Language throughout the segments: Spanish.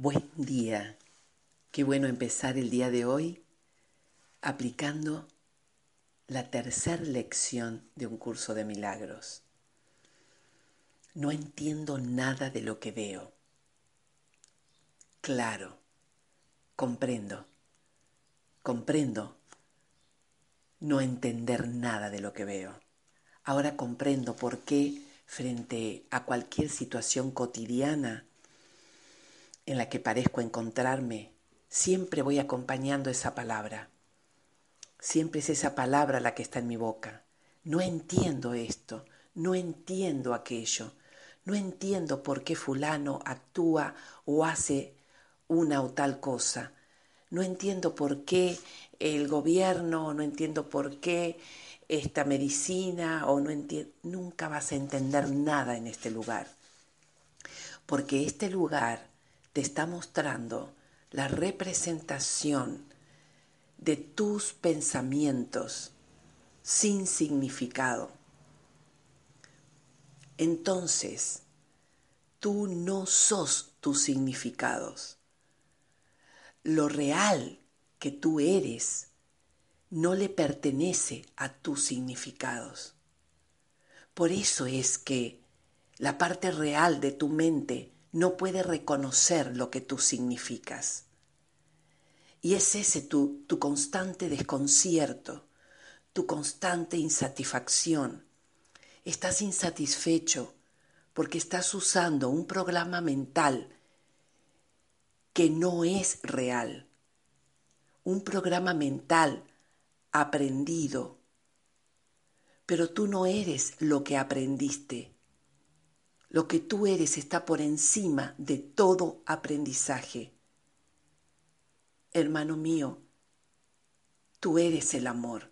Buen día. Qué bueno empezar el día de hoy aplicando la tercera lección de un curso de milagros. No entiendo nada de lo que veo. Claro, comprendo, comprendo no entender nada de lo que veo. Ahora comprendo por qué frente a cualquier situación cotidiana en la que parezco encontrarme, siempre voy acompañando esa palabra. Siempre es esa palabra la que está en mi boca. No entiendo esto, no entiendo aquello, no entiendo por qué fulano actúa o hace una o tal cosa. No entiendo por qué el gobierno, no entiendo por qué esta medicina o no entiendo, nunca vas a entender nada en este lugar. Porque este lugar te está mostrando la representación de tus pensamientos sin significado. Entonces, tú no sos tus significados. Lo real que tú eres no le pertenece a tus significados. Por eso es que la parte real de tu mente no puede reconocer lo que tú significas. Y es ese tu, tu constante desconcierto, tu constante insatisfacción. Estás insatisfecho porque estás usando un programa mental que no es real. Un programa mental aprendido. Pero tú no eres lo que aprendiste. Lo que tú eres está por encima de todo aprendizaje. Hermano mío, tú eres el amor,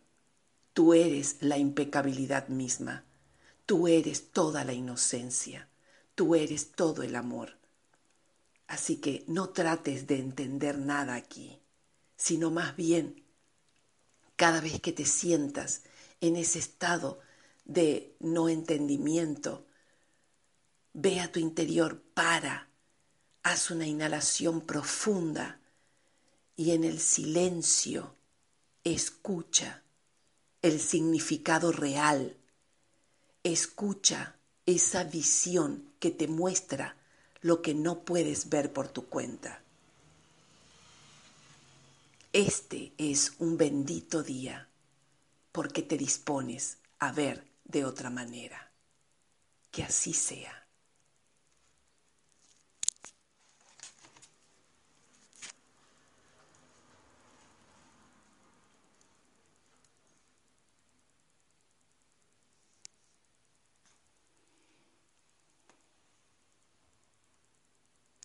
tú eres la impecabilidad misma, tú eres toda la inocencia, tú eres todo el amor. Así que no trates de entender nada aquí, sino más bien, cada vez que te sientas en ese estado de no entendimiento, Ve a tu interior, para, haz una inhalación profunda y en el silencio escucha el significado real. Escucha esa visión que te muestra lo que no puedes ver por tu cuenta. Este es un bendito día porque te dispones a ver de otra manera. Que así sea.